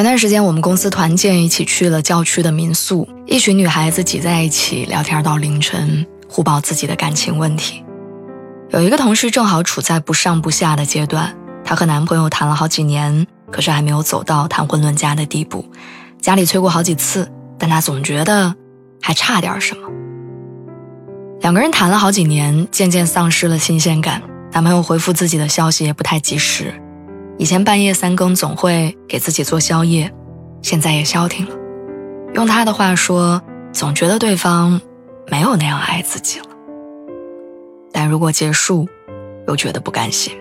前段时间，我们公司团建，一起去了郊区的民宿，一群女孩子挤在一起聊天到凌晨，互报自己的感情问题。有一个同事正好处在不上不下的阶段，她和男朋友谈了好几年，可是还没有走到谈婚论嫁的地步。家里催过好几次，但她总觉得还差点什么。两个人谈了好几年，渐渐丧失了新鲜感，男朋友回复自己的消息也不太及时。以前半夜三更总会给自己做宵夜，现在也消停了。用他的话说，总觉得对方没有那样爱自己了。但如果结束，又觉得不甘心。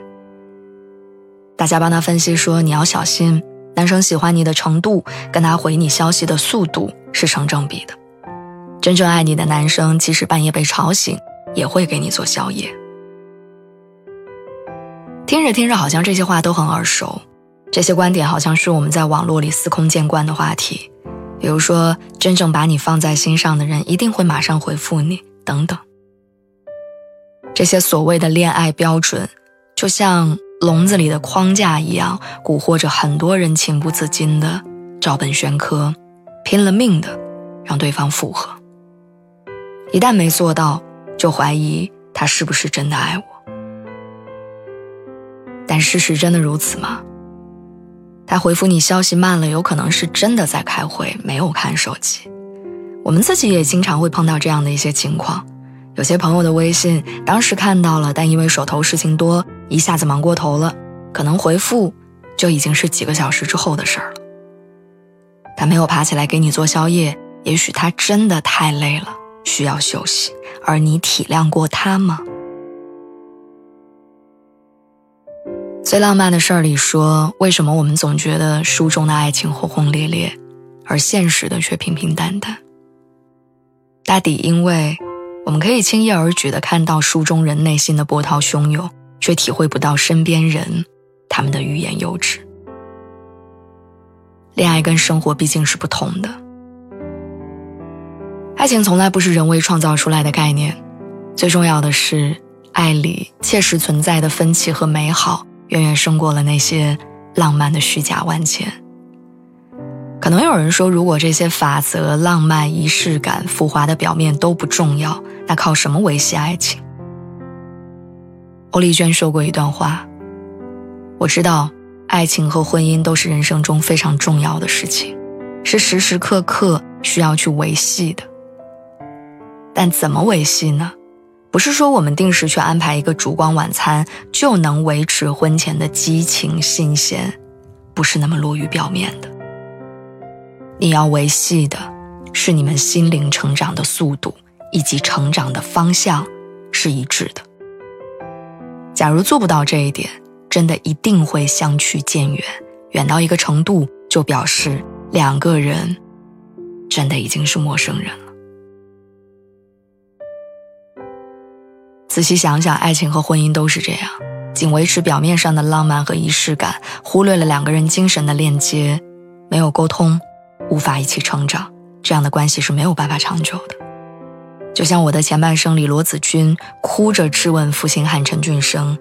大家帮他分析说，你要小心，男生喜欢你的程度跟他回你消息的速度是成正比的。真正爱你的男生，即使半夜被吵醒，也会给你做宵夜。听着听着，好像这些话都很耳熟，这些观点好像是我们在网络里司空见惯的话题，比如说真正把你放在心上的人一定会马上回复你，等等。这些所谓的恋爱标准，就像笼子里的框架一样，蛊惑着很多人情不自禁的照本宣科，拼了命的让对方复合。一旦没做到，就怀疑他是不是真的爱我。但事实真的如此吗？他回复你消息慢了，有可能是真的在开会，没有看手机。我们自己也经常会碰到这样的一些情况。有些朋友的微信当时看到了，但因为手头事情多，一下子忙过头了，可能回复就已经是几个小时之后的事儿了。他没有爬起来给你做宵夜，也许他真的太累了，需要休息。而你体谅过他吗？最浪漫的事儿里说，为什么我们总觉得书中的爱情轰轰烈烈，而现实的却平平淡淡？大抵因为我们可以轻易而举地看到书中人内心的波涛汹涌，却体会不到身边人他们的欲言又止。恋爱跟生活毕竟是不同的，爱情从来不是人为创造出来的概念，最重要的是爱里切实存在的分歧和美好。远远胜过了那些浪漫的虚假万千。可能有人说，如果这些法则、浪漫、仪式感、浮华的表面都不重要，那靠什么维系爱情？欧丽娟说过一段话：“我知道，爱情和婚姻都是人生中非常重要的事情，是时时刻刻需要去维系的。但怎么维系呢？”不是说我们定时去安排一个烛光晚餐就能维持婚前的激情新鲜，不是那么落于表面的。你要维系的是你们心灵成长的速度以及成长的方向是一致的。假如做不到这一点，真的一定会相去渐远，远到一个程度，就表示两个人真的已经是陌生人了。仔细想想，爱情和婚姻都是这样，仅维持表面上的浪漫和仪式感，忽略了两个人精神的链接，没有沟通，无法一起成长，这样的关系是没有办法长久的。就像我的前半生里，罗子君哭着质问负心汉陈俊生：“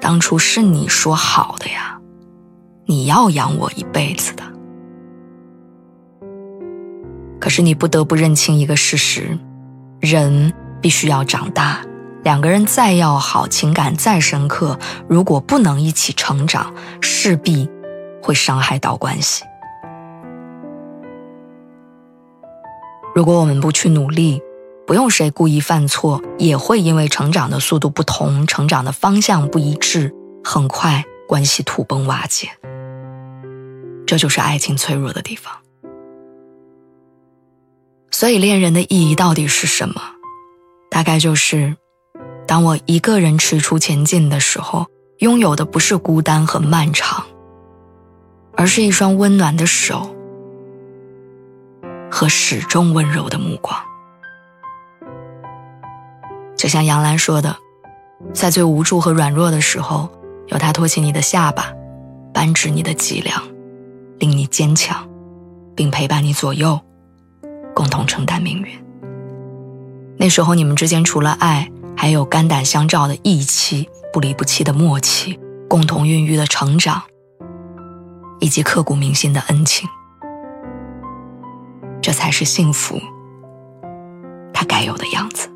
当初是你说好的呀，你要养我一辈子的。”可是你不得不认清一个事实：人必须要长大。两个人再要好，情感再深刻，如果不能一起成长，势必会伤害到关系。如果我们不去努力，不用谁故意犯错，也会因为成长的速度不同，成长的方向不一致，很快关系土崩瓦解。这就是爱情脆弱的地方。所以，恋人的意义到底是什么？大概就是。当我一个人踟蹰前进的时候，拥有的不是孤单和漫长，而是一双温暖的手和始终温柔的目光。就像杨澜说的，在最无助和软弱的时候，有他托起你的下巴，扳直你的脊梁，令你坚强，并陪伴你左右，共同承担命运。那时候你们之间除了爱，还有肝胆相照的义气。不离不弃的默契，共同孕育的成长，以及刻骨铭心的恩情，这才是幸福它该有的样子。